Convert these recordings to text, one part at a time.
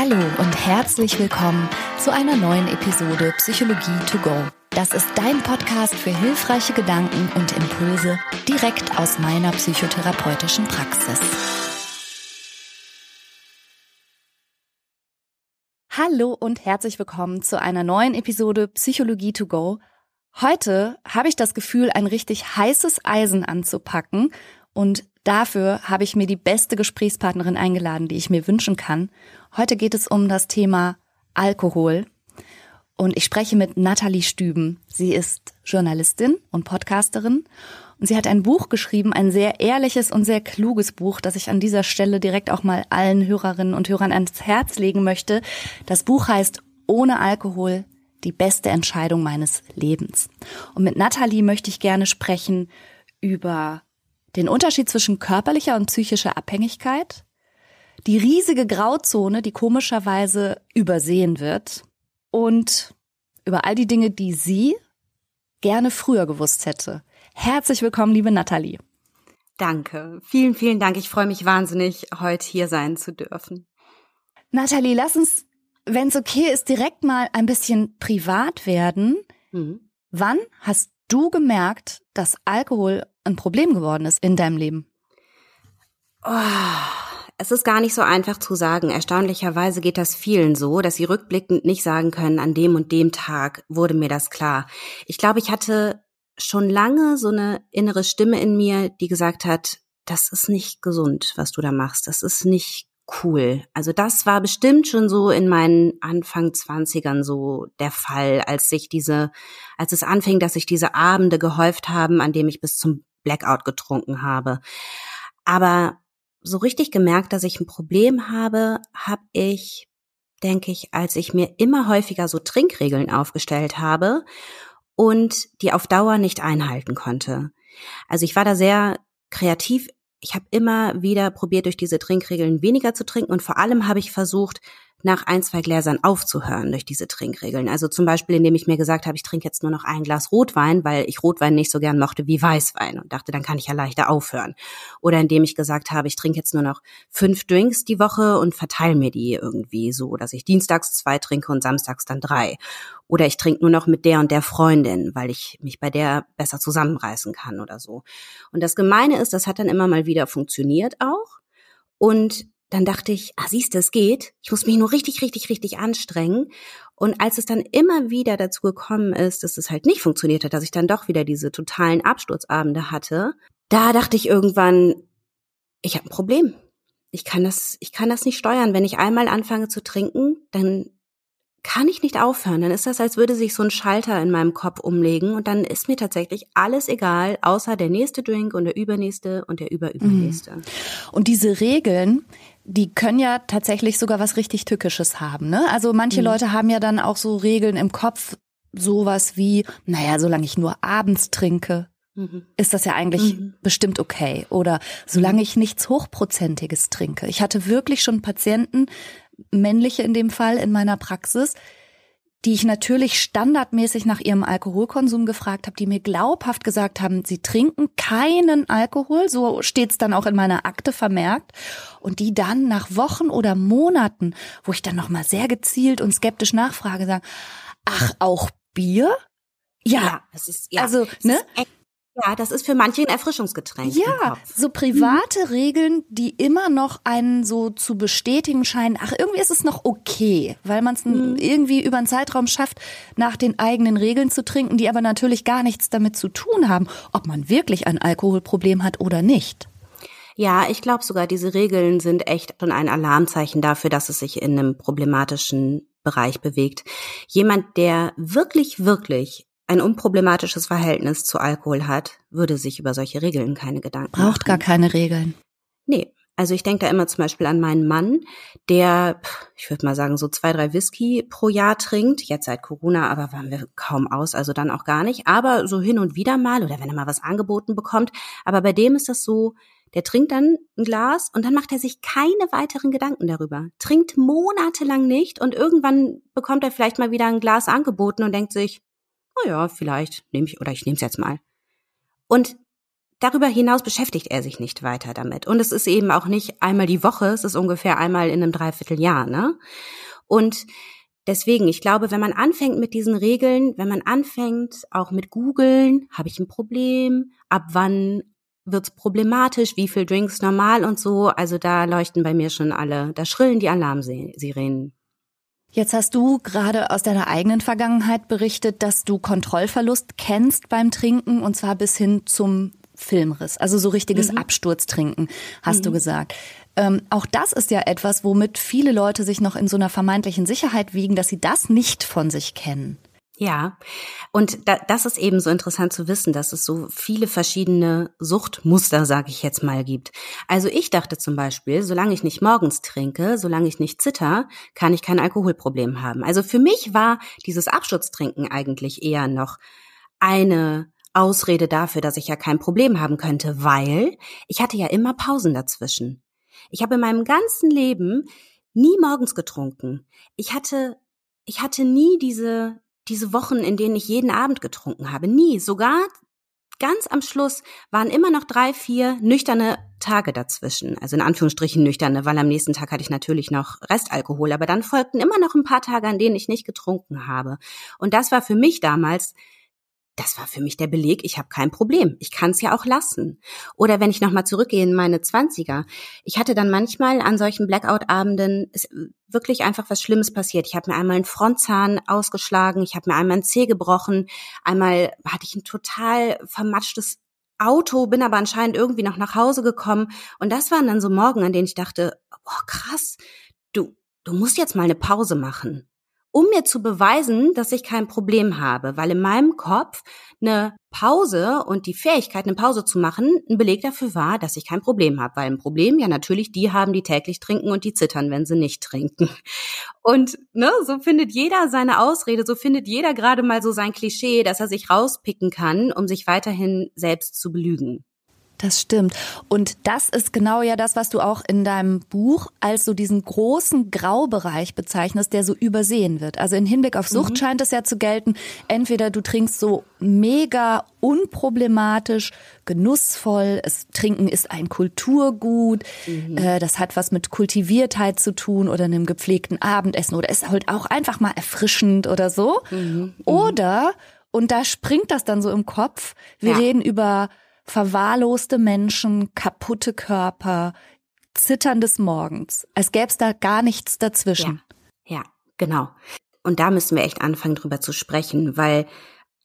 Hallo und herzlich willkommen zu einer neuen Episode Psychologie to go. Das ist dein Podcast für hilfreiche Gedanken und Impulse direkt aus meiner psychotherapeutischen Praxis. Hallo und herzlich willkommen zu einer neuen Episode Psychologie to go. Heute habe ich das Gefühl, ein richtig heißes Eisen anzupacken und dafür habe ich mir die beste Gesprächspartnerin eingeladen, die ich mir wünschen kann. Heute geht es um das Thema Alkohol. Und ich spreche mit Nathalie Stüben. Sie ist Journalistin und Podcasterin. Und sie hat ein Buch geschrieben, ein sehr ehrliches und sehr kluges Buch, das ich an dieser Stelle direkt auch mal allen Hörerinnen und Hörern ans Herz legen möchte. Das Buch heißt Ohne Alkohol, die beste Entscheidung meines Lebens. Und mit Nathalie möchte ich gerne sprechen über den Unterschied zwischen körperlicher und psychischer Abhängigkeit, die riesige Grauzone, die komischerweise übersehen wird und über all die Dinge, die sie gerne früher gewusst hätte. Herzlich willkommen, liebe Nathalie. Danke. Vielen, vielen Dank. Ich freue mich wahnsinnig, heute hier sein zu dürfen. Nathalie, lass uns, wenn es okay ist, direkt mal ein bisschen privat werden. Mhm. Wann hast du gemerkt, dass Alkohol ein Problem geworden ist in deinem Leben? Oh, es ist gar nicht so einfach zu sagen. Erstaunlicherweise geht das vielen so, dass sie rückblickend nicht sagen können, an dem und dem Tag wurde mir das klar. Ich glaube, ich hatte schon lange so eine innere Stimme in mir, die gesagt hat, das ist nicht gesund, was du da machst. Das ist nicht cool. Also das war bestimmt schon so in meinen Anfang Zwanzigern so der Fall, als sich diese, als es anfing, dass sich diese Abende gehäuft haben, an dem ich bis zum Blackout getrunken habe. Aber so richtig gemerkt, dass ich ein Problem habe, habe ich, denke ich, als ich mir immer häufiger so Trinkregeln aufgestellt habe und die auf Dauer nicht einhalten konnte. Also ich war da sehr kreativ. Ich habe immer wieder probiert, durch diese Trinkregeln weniger zu trinken und vor allem habe ich versucht, nach ein, zwei Gläsern aufzuhören durch diese Trinkregeln. Also zum Beispiel, indem ich mir gesagt habe, ich trinke jetzt nur noch ein Glas Rotwein, weil ich Rotwein nicht so gern mochte wie Weißwein und dachte, dann kann ich ja leichter aufhören. Oder indem ich gesagt habe, ich trinke jetzt nur noch fünf Drinks die Woche und verteile mir die irgendwie so, dass ich dienstags zwei trinke und samstags dann drei. Oder ich trinke nur noch mit der und der Freundin, weil ich mich bei der besser zusammenreißen kann oder so. Und das Gemeine ist, das hat dann immer mal wieder funktioniert auch. Und dann dachte ich, ah, siehst du, es geht. Ich muss mich nur richtig, richtig, richtig anstrengen. Und als es dann immer wieder dazu gekommen ist, dass es halt nicht funktioniert hat, dass ich dann doch wieder diese totalen Absturzabende hatte, da dachte ich irgendwann, ich habe ein Problem. Ich kann das, ich kann das nicht steuern. Wenn ich einmal anfange zu trinken, dann kann ich nicht aufhören. Dann ist das, als würde sich so ein Schalter in meinem Kopf umlegen und dann ist mir tatsächlich alles egal, außer der nächste Drink und der übernächste und der überübernächste. Mhm. Und diese Regeln, die können ja tatsächlich sogar was richtig Tückisches haben. Ne? Also manche mhm. Leute haben ja dann auch so Regeln im Kopf, sowas wie, naja, solange ich nur abends trinke, mhm. ist das ja eigentlich mhm. bestimmt okay. Oder solange ich nichts Hochprozentiges trinke. Ich hatte wirklich schon Patienten, männliche in dem Fall in meiner Praxis, die ich natürlich standardmäßig nach ihrem Alkoholkonsum gefragt habe, die mir glaubhaft gesagt haben, sie trinken keinen Alkohol, so steht's dann auch in meiner Akte vermerkt, und die dann nach Wochen oder Monaten, wo ich dann noch mal sehr gezielt und skeptisch nachfrage, sagen, ach auch Bier? Ja, ja, ist ja, also ne, ja, das ist für manche ein Erfrischungsgetränk. Ja, so private mhm. Regeln, die immer noch einen so zu bestätigen scheinen. Ach, irgendwie ist es noch okay, weil man es mhm. irgendwie über einen Zeitraum schafft, nach den eigenen Regeln zu trinken, die aber natürlich gar nichts damit zu tun haben, ob man wirklich ein Alkoholproblem hat oder nicht. Ja, ich glaube sogar, diese Regeln sind echt schon ein Alarmzeichen dafür, dass es sich in einem problematischen Bereich bewegt. Jemand, der wirklich, wirklich ein unproblematisches Verhältnis zu Alkohol hat, würde sich über solche Regeln keine Gedanken Braucht machen. Braucht gar keine Regeln. Nee. Also ich denke da immer zum Beispiel an meinen Mann, der, ich würde mal sagen, so zwei, drei Whisky pro Jahr trinkt. Jetzt seit Corona, aber waren wir kaum aus, also dann auch gar nicht. Aber so hin und wieder mal oder wenn er mal was angeboten bekommt. Aber bei dem ist das so, der trinkt dann ein Glas und dann macht er sich keine weiteren Gedanken darüber. Trinkt monatelang nicht und irgendwann bekommt er vielleicht mal wieder ein Glas angeboten und denkt sich, oh ja, vielleicht nehme ich, oder ich nehme es jetzt mal. Und darüber hinaus beschäftigt er sich nicht weiter damit. Und es ist eben auch nicht einmal die Woche, es ist ungefähr einmal in einem Dreivierteljahr, ne? Und deswegen, ich glaube, wenn man anfängt mit diesen Regeln, wenn man anfängt auch mit googeln, habe ich ein Problem, ab wann wird's problematisch, wie viel Drinks normal und so, also da leuchten bei mir schon alle, da schrillen die Alarmsirenen. Jetzt hast du gerade aus deiner eigenen Vergangenheit berichtet, dass du Kontrollverlust kennst beim Trinken und zwar bis hin zum Filmriss, also so richtiges mhm. Absturztrinken, hast mhm. du gesagt. Ähm, auch das ist ja etwas, womit viele Leute sich noch in so einer vermeintlichen Sicherheit wiegen, dass sie das nicht von sich kennen. Ja, und da, das ist eben so interessant zu wissen, dass es so viele verschiedene Suchtmuster, sage ich jetzt mal, gibt. Also ich dachte zum Beispiel, solange ich nicht morgens trinke, solange ich nicht zitter, kann ich kein Alkoholproblem haben. Also für mich war dieses Absturztrinken eigentlich eher noch eine Ausrede dafür, dass ich ja kein Problem haben könnte, weil ich hatte ja immer Pausen dazwischen. Ich habe in meinem ganzen Leben nie morgens getrunken. Ich hatte ich hatte nie diese diese Wochen, in denen ich jeden Abend getrunken habe. Nie. Sogar ganz am Schluss waren immer noch drei, vier nüchterne Tage dazwischen. Also in Anführungsstrichen nüchterne, weil am nächsten Tag hatte ich natürlich noch Restalkohol. Aber dann folgten immer noch ein paar Tage, an denen ich nicht getrunken habe. Und das war für mich damals das war für mich der Beleg, ich habe kein Problem. Ich kann es ja auch lassen. Oder wenn ich nochmal zurückgehe in meine Zwanziger. Ich hatte dann manchmal an solchen Blackout-Abenden wirklich einfach was Schlimmes passiert. Ich habe mir einmal einen Frontzahn ausgeschlagen, ich habe mir einmal einen Zeh gebrochen, einmal hatte ich ein total vermatschtes Auto, bin aber anscheinend irgendwie noch nach Hause gekommen. Und das waren dann so Morgen, an denen ich dachte, boah, krass, du, du musst jetzt mal eine Pause machen um mir zu beweisen, dass ich kein Problem habe, weil in meinem Kopf eine Pause und die Fähigkeit, eine Pause zu machen, ein Beleg dafür war, dass ich kein Problem habe, weil ein Problem ja natürlich die haben, die täglich trinken und die zittern, wenn sie nicht trinken. Und ne, so findet jeder seine Ausrede, so findet jeder gerade mal so sein Klischee, dass er sich rauspicken kann, um sich weiterhin selbst zu belügen. Das stimmt. Und das ist genau ja das, was du auch in deinem Buch als so diesen großen Graubereich bezeichnest, der so übersehen wird. Also im Hinblick auf Sucht mhm. scheint es ja zu gelten, entweder du trinkst so mega unproblematisch, genussvoll, es Trinken ist ein Kulturgut, mhm. äh, das hat was mit Kultiviertheit zu tun oder einem gepflegten Abendessen oder ist halt auch einfach mal erfrischend oder so. Mhm. mhm. Oder, und da springt das dann so im Kopf, wir ja. reden über verwahrloste Menschen, kaputte Körper, zitterndes Morgens. Als gäbe es da gar nichts dazwischen. Ja, ja, genau. Und da müssen wir echt anfangen, drüber zu sprechen, weil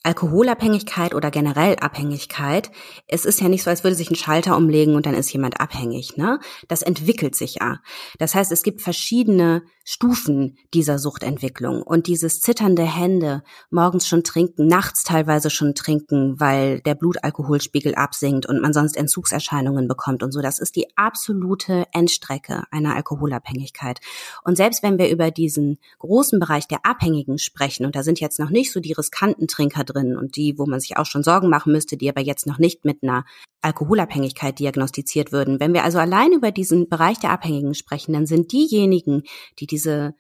Alkoholabhängigkeit oder generell Abhängigkeit, es ist ja nicht so, als würde sich ein Schalter umlegen und dann ist jemand abhängig, ne? Das entwickelt sich ja. Das heißt, es gibt verschiedene Stufen dieser Suchtentwicklung und dieses zitternde Hände, morgens schon trinken, nachts teilweise schon trinken, weil der Blutalkoholspiegel absinkt und man sonst Entzugserscheinungen bekommt und so, das ist die absolute Endstrecke einer Alkoholabhängigkeit. Und selbst wenn wir über diesen großen Bereich der Abhängigen sprechen und da sind jetzt noch nicht so die riskanten Trinker drin und die, wo man sich auch schon Sorgen machen müsste, die aber jetzt noch nicht mit einer Alkoholabhängigkeit diagnostiziert würden. Wenn wir also allein über diesen Bereich der Abhängigen sprechen, dann sind diejenigen, die diese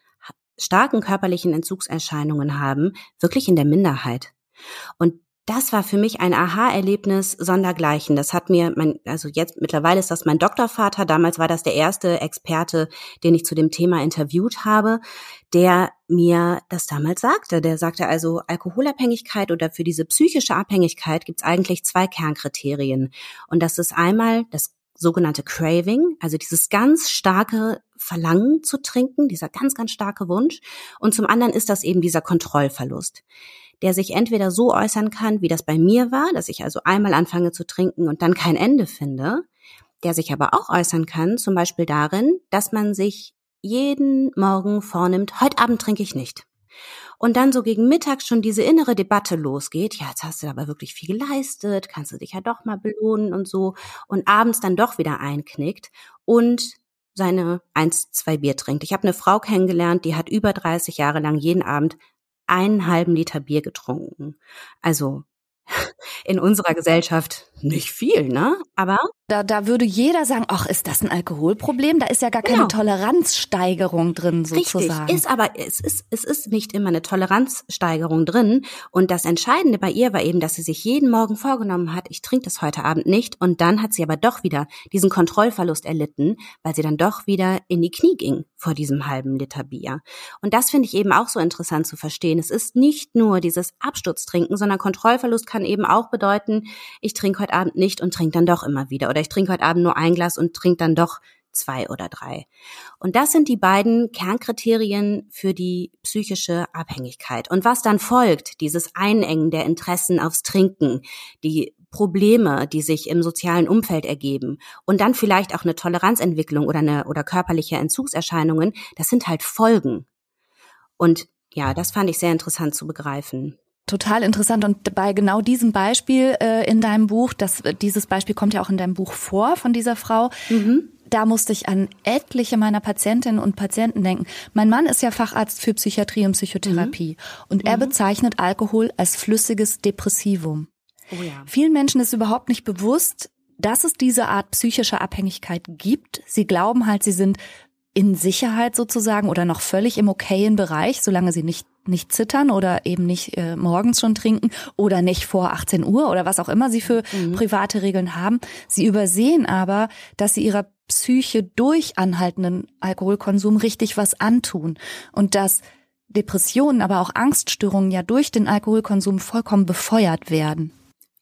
starken körperlichen Entzugserscheinungen haben, wirklich in der Minderheit. Und das war für mich ein Aha-Erlebnis sondergleichen. Das hat mir mein, also jetzt mittlerweile ist das mein Doktorvater. Damals war das der erste Experte, den ich zu dem Thema interviewt habe, der mir das damals sagte. Der sagte also, Alkoholabhängigkeit oder für diese psychische Abhängigkeit gibt es eigentlich zwei Kernkriterien. Und das ist einmal das sogenannte Craving, also dieses ganz starke Verlangen zu trinken, dieser ganz, ganz starke Wunsch. Und zum anderen ist das eben dieser Kontrollverlust der sich entweder so äußern kann, wie das bei mir war, dass ich also einmal anfange zu trinken und dann kein Ende finde, der sich aber auch äußern kann, zum Beispiel darin, dass man sich jeden Morgen vornimmt, heute Abend trinke ich nicht. Und dann so gegen Mittag schon diese innere Debatte losgeht, ja, jetzt hast du aber wirklich viel geleistet, kannst du dich ja doch mal belohnen und so, und abends dann doch wieder einknickt und seine eins, zwei Bier trinkt. Ich habe eine Frau kennengelernt, die hat über 30 Jahre lang jeden Abend einen halben Liter Bier getrunken. Also in unserer Gesellschaft nicht viel, ne? Aber da, da würde jeder sagen, ach, ist das ein Alkoholproblem? Da ist ja gar keine genau. Toleranzsteigerung drin, sozusagen. Richtig, ist aber, es ist, es ist nicht immer eine Toleranzsteigerung drin. Und das Entscheidende bei ihr war eben, dass sie sich jeden Morgen vorgenommen hat, ich trinke das heute Abend nicht. Und dann hat sie aber doch wieder diesen Kontrollverlust erlitten, weil sie dann doch wieder in die Knie ging vor diesem halben Liter Bier. Und das finde ich eben auch so interessant zu verstehen. Es ist nicht nur dieses Absturztrinken, sondern Kontrollverlust kann eben auch bedeuten, ich trinke heute Abend nicht und trinke dann doch immer wieder oder ich trinke heute Abend nur ein Glas und trinke dann doch zwei oder drei. Und das sind die beiden Kernkriterien für die psychische Abhängigkeit. Und was dann folgt, dieses Einengen der Interessen aufs Trinken, die Probleme, die sich im sozialen Umfeld ergeben und dann vielleicht auch eine Toleranzentwicklung oder eine oder körperliche Entzugserscheinungen, das sind halt Folgen. Und ja, das fand ich sehr interessant zu begreifen. Total interessant und bei genau diesem Beispiel äh, in deinem Buch, das dieses Beispiel kommt ja auch in deinem Buch vor von dieser Frau. Mhm. Da musste ich an etliche meiner Patientinnen und Patienten denken. Mein Mann ist ja Facharzt für Psychiatrie und Psychotherapie mhm. und er mhm. bezeichnet Alkohol als flüssiges Depressivum. Oh ja. Vielen Menschen ist überhaupt nicht bewusst, dass es diese Art psychischer Abhängigkeit gibt. Sie glauben halt, sie sind in Sicherheit sozusagen oder noch völlig im okayen Bereich, solange sie nicht nicht zittern oder eben nicht äh, morgens schon trinken oder nicht vor 18 Uhr oder was auch immer sie für mhm. private Regeln haben. Sie übersehen aber, dass sie ihrer Psyche durch anhaltenden Alkoholkonsum richtig was antun und dass Depressionen, aber auch Angststörungen ja durch den Alkoholkonsum vollkommen befeuert werden.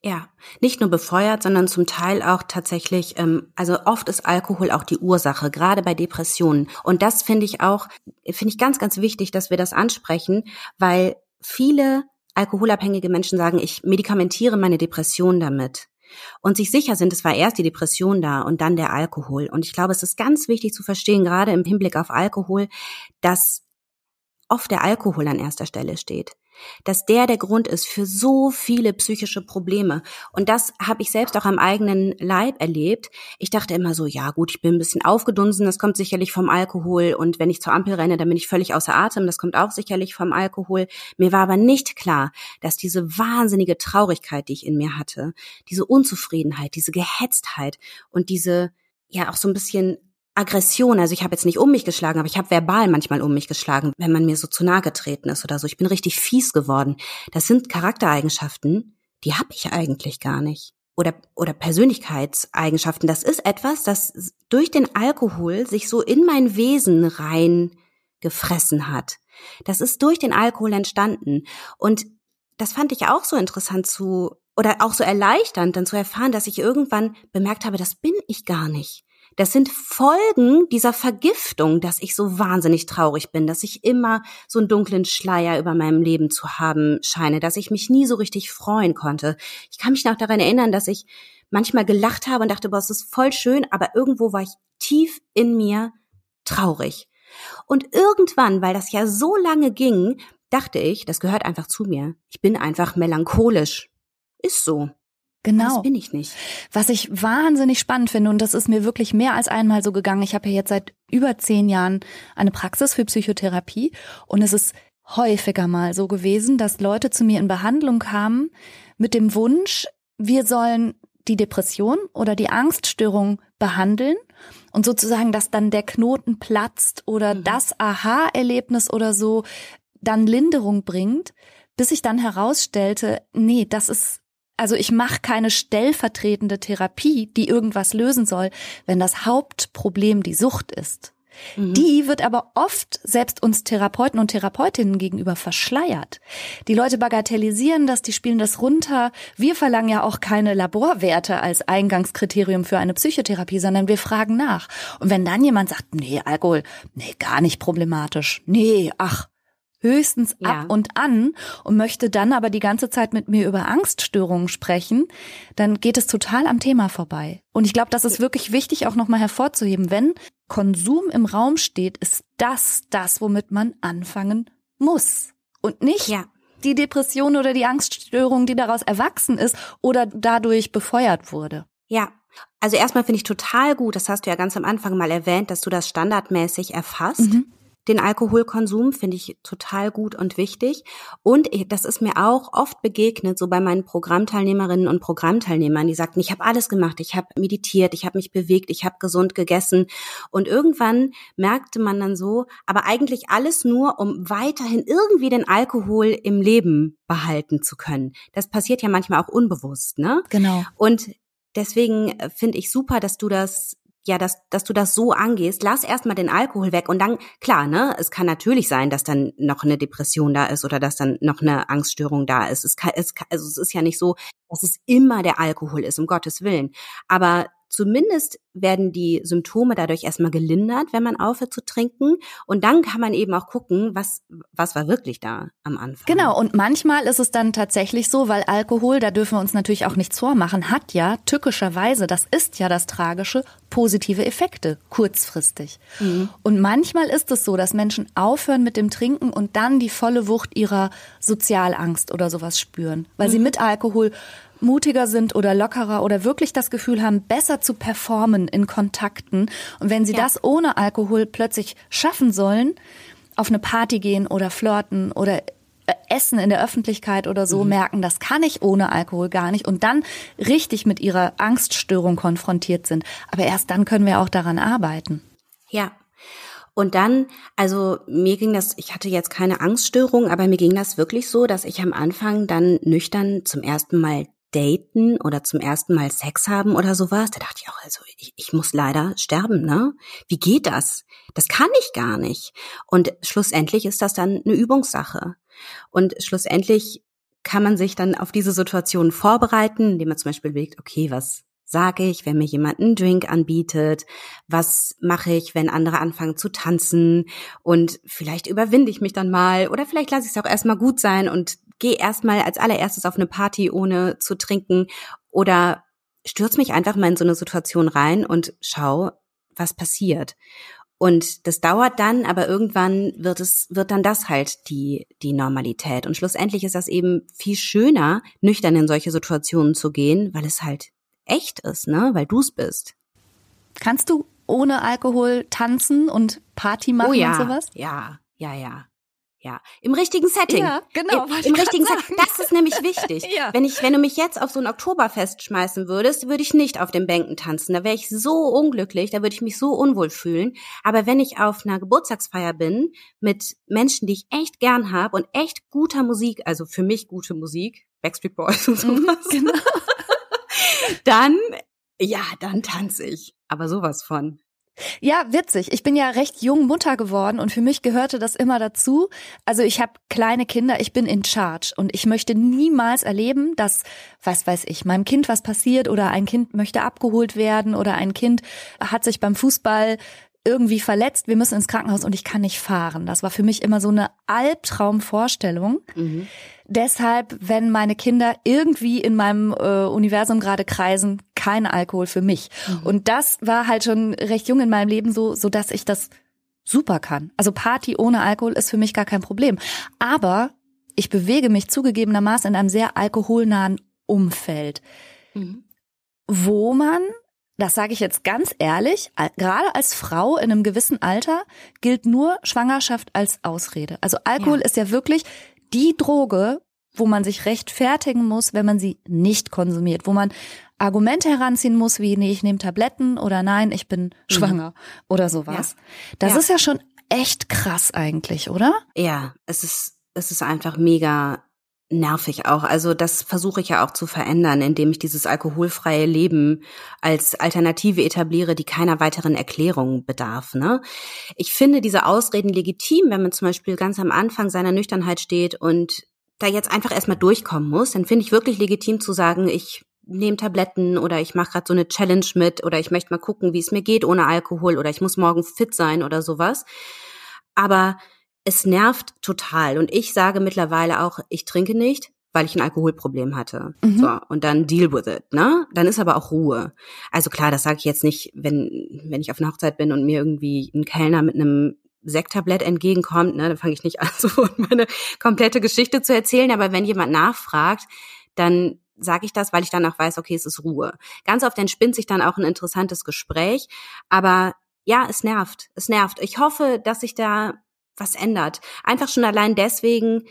Ja, nicht nur befeuert, sondern zum Teil auch tatsächlich, ähm, also oft ist Alkohol auch die Ursache, gerade bei Depressionen. Und das finde ich auch, finde ich ganz, ganz wichtig, dass wir das ansprechen, weil viele alkoholabhängige Menschen sagen, ich medikamentiere meine Depression damit. Und sich sicher sind, es war erst die Depression da und dann der Alkohol. Und ich glaube, es ist ganz wichtig zu verstehen, gerade im Hinblick auf Alkohol, dass oft der Alkohol an erster Stelle steht dass der der Grund ist für so viele psychische Probleme. Und das habe ich selbst auch am eigenen Leib erlebt. Ich dachte immer so, ja gut, ich bin ein bisschen aufgedunsen, das kommt sicherlich vom Alkohol. Und wenn ich zur Ampel renne, dann bin ich völlig außer Atem, das kommt auch sicherlich vom Alkohol. Mir war aber nicht klar, dass diese wahnsinnige Traurigkeit, die ich in mir hatte, diese Unzufriedenheit, diese Gehetztheit und diese ja auch so ein bisschen Aggression, also ich habe jetzt nicht um mich geschlagen, aber ich habe verbal manchmal um mich geschlagen, wenn man mir so zu nahe getreten ist oder so. Ich bin richtig fies geworden. Das sind Charaktereigenschaften, die habe ich eigentlich gar nicht. Oder, oder Persönlichkeitseigenschaften. Das ist etwas, das durch den Alkohol sich so in mein Wesen rein gefressen hat. Das ist durch den Alkohol entstanden. Und das fand ich auch so interessant zu, oder auch so erleichternd, dann zu erfahren, dass ich irgendwann bemerkt habe, das bin ich gar nicht. Das sind Folgen dieser Vergiftung, dass ich so wahnsinnig traurig bin, dass ich immer so einen dunklen Schleier über meinem Leben zu haben scheine, dass ich mich nie so richtig freuen konnte. Ich kann mich noch daran erinnern, dass ich manchmal gelacht habe und dachte, boah, es ist voll schön, aber irgendwo war ich tief in mir traurig. Und irgendwann, weil das ja so lange ging, dachte ich, das gehört einfach zu mir. Ich bin einfach melancholisch. Ist so. Genau. Das bin ich nicht. Was ich wahnsinnig spannend finde, und das ist mir wirklich mehr als einmal so gegangen. Ich habe ja jetzt seit über zehn Jahren eine Praxis für Psychotherapie und es ist häufiger mal so gewesen, dass Leute zu mir in Behandlung kamen mit dem Wunsch, wir sollen die Depression oder die Angststörung behandeln und sozusagen, dass dann der Knoten platzt oder mhm. das Aha-Erlebnis oder so dann Linderung bringt, bis sich dann herausstellte, nee, das ist also ich mache keine stellvertretende Therapie, die irgendwas lösen soll, wenn das Hauptproblem die Sucht ist. Mhm. Die wird aber oft selbst uns Therapeuten und Therapeutinnen gegenüber verschleiert. Die Leute bagatellisieren das, die spielen das runter. Wir verlangen ja auch keine Laborwerte als Eingangskriterium für eine Psychotherapie, sondern wir fragen nach. Und wenn dann jemand sagt, nee, Alkohol, nee, gar nicht problematisch. Nee, ach, höchstens ja. ab und an und möchte dann aber die ganze Zeit mit mir über Angststörungen sprechen, dann geht es total am Thema vorbei. Und ich glaube, das ist wirklich wichtig auch nochmal hervorzuheben. Wenn Konsum im Raum steht, ist das das, womit man anfangen muss. Und nicht ja. die Depression oder die Angststörung, die daraus erwachsen ist oder dadurch befeuert wurde. Ja, also erstmal finde ich total gut, das hast du ja ganz am Anfang mal erwähnt, dass du das standardmäßig erfasst. Mhm den Alkoholkonsum, finde ich total gut und wichtig. Und das ist mir auch oft begegnet, so bei meinen Programmteilnehmerinnen und Programmteilnehmern, die sagten, ich habe alles gemacht, ich habe meditiert, ich habe mich bewegt, ich habe gesund gegessen. Und irgendwann merkte man dann so, aber eigentlich alles nur, um weiterhin irgendwie den Alkohol im Leben behalten zu können. Das passiert ja manchmal auch unbewusst, ne? Genau. Und deswegen finde ich super, dass du das ja, dass, dass du das so angehst, lass erstmal den Alkohol weg und dann, klar, ne, es kann natürlich sein, dass dann noch eine Depression da ist oder dass dann noch eine Angststörung da ist. Es, kann, es, also es ist ja nicht so, dass es immer der Alkohol ist, um Gottes Willen. Aber zumindest werden die Symptome dadurch erstmal gelindert, wenn man aufhört zu trinken. Und dann kann man eben auch gucken, was, was war wirklich da am Anfang. Genau. Und manchmal ist es dann tatsächlich so, weil Alkohol, da dürfen wir uns natürlich auch nichts vormachen, hat ja tückischerweise, das ist ja das Tragische, positive Effekte, kurzfristig. Mhm. Und manchmal ist es so, dass Menschen aufhören mit dem Trinken und dann die volle Wucht ihrer Sozialangst oder sowas spüren, weil mhm. sie mit Alkohol mutiger sind oder lockerer oder wirklich das Gefühl haben, besser zu performen in Kontakten. Und wenn sie ja. das ohne Alkohol plötzlich schaffen sollen, auf eine Party gehen oder flirten oder äh, Essen in der Öffentlichkeit oder so, mhm. merken, das kann ich ohne Alkohol gar nicht und dann richtig mit ihrer Angststörung konfrontiert sind. Aber erst dann können wir auch daran arbeiten. Ja, und dann, also mir ging das, ich hatte jetzt keine Angststörung, aber mir ging das wirklich so, dass ich am Anfang dann nüchtern zum ersten Mal daten oder zum ersten Mal Sex haben oder sowas, da dachte ich auch, also ich, ich muss leider sterben, ne? Wie geht das? Das kann ich gar nicht. Und schlussendlich ist das dann eine Übungssache. Und schlussendlich kann man sich dann auf diese Situation vorbereiten, indem man zum Beispiel überlegt, okay, was sage ich, wenn mir jemand einen Drink anbietet? Was mache ich, wenn andere anfangen zu tanzen? Und vielleicht überwinde ich mich dann mal oder vielleicht lasse ich es auch erstmal gut sein und gehe erstmal als allererstes auf eine Party, ohne zu trinken oder stürz mich einfach mal in so eine Situation rein und schau, was passiert. Und das dauert dann, aber irgendwann wird es, wird dann das halt die, die Normalität. Und schlussendlich ist das eben viel schöner, nüchtern in solche Situationen zu gehen, weil es halt echt ist, ne, weil du's bist. Kannst du ohne Alkohol tanzen und Party machen oh ja, und sowas? Ja, ja, ja. Ja, im richtigen Setting. Ja, genau. Im, im richtigen Setting. Das ist nämlich wichtig. ja. Wenn ich, wenn du mich jetzt auf so ein Oktoberfest schmeißen würdest, würde ich nicht auf den Bänken tanzen. Da wäre ich so unglücklich, da würde ich mich so unwohl fühlen. Aber wenn ich auf einer Geburtstagsfeier bin mit Menschen, die ich echt gern habe und echt guter Musik, also für mich gute Musik, Backstreet Boys und mhm, sowas, genau. dann, ja, dann tanze ich. Aber sowas von. Ja, witzig. Ich bin ja recht jung Mutter geworden und für mich gehörte das immer dazu. Also ich habe kleine Kinder, ich bin in charge und ich möchte niemals erleben, dass, was weiß ich, meinem Kind was passiert oder ein Kind möchte abgeholt werden oder ein Kind hat sich beim Fußball irgendwie verletzt, wir müssen ins Krankenhaus und ich kann nicht fahren. Das war für mich immer so eine Albtraumvorstellung. Mhm. Deshalb, wenn meine Kinder irgendwie in meinem äh, Universum gerade kreisen, kein Alkohol für mich. Mhm. Und das war halt schon recht jung in meinem Leben so, so dass ich das super kann. Also Party ohne Alkohol ist für mich gar kein Problem. Aber ich bewege mich zugegebenermaßen in einem sehr alkoholnahen Umfeld, mhm. wo man das sage ich jetzt ganz ehrlich, gerade als Frau in einem gewissen Alter gilt nur Schwangerschaft als Ausrede. Also Alkohol ja. ist ja wirklich die Droge, wo man sich rechtfertigen muss, wenn man sie nicht konsumiert, wo man Argumente heranziehen muss, wie nee, ich nehme Tabletten oder nein, ich bin mhm. schwanger mhm. oder sowas. Ja. Das ja. ist ja schon echt krass eigentlich, oder? Ja, es ist es ist einfach mega nervig auch. Also das versuche ich ja auch zu verändern, indem ich dieses alkoholfreie Leben als Alternative etabliere, die keiner weiteren Erklärung bedarf. Ne? Ich finde diese Ausreden legitim, wenn man zum Beispiel ganz am Anfang seiner Nüchternheit steht und da jetzt einfach erstmal durchkommen muss, dann finde ich wirklich legitim zu sagen, ich nehme Tabletten oder ich mache gerade so eine Challenge mit oder ich möchte mal gucken, wie es mir geht ohne Alkohol oder ich muss morgen fit sein oder sowas. Aber es nervt total. Und ich sage mittlerweile auch, ich trinke nicht, weil ich ein Alkoholproblem hatte. Mhm. So, und dann deal with it, ne? Dann ist aber auch Ruhe. Also klar, das sage ich jetzt nicht, wenn, wenn ich auf einer Hochzeit bin und mir irgendwie ein Kellner mit einem Sektablett entgegenkommt, ne, dann fange ich nicht an, so meine komplette Geschichte zu erzählen. Aber wenn jemand nachfragt, dann sage ich das, weil ich dann auch weiß, okay, es ist Ruhe. Ganz oft entspinnt sich dann auch ein interessantes Gespräch, aber ja, es nervt. Es nervt. Ich hoffe, dass ich da was ändert. Einfach schon allein deswegen,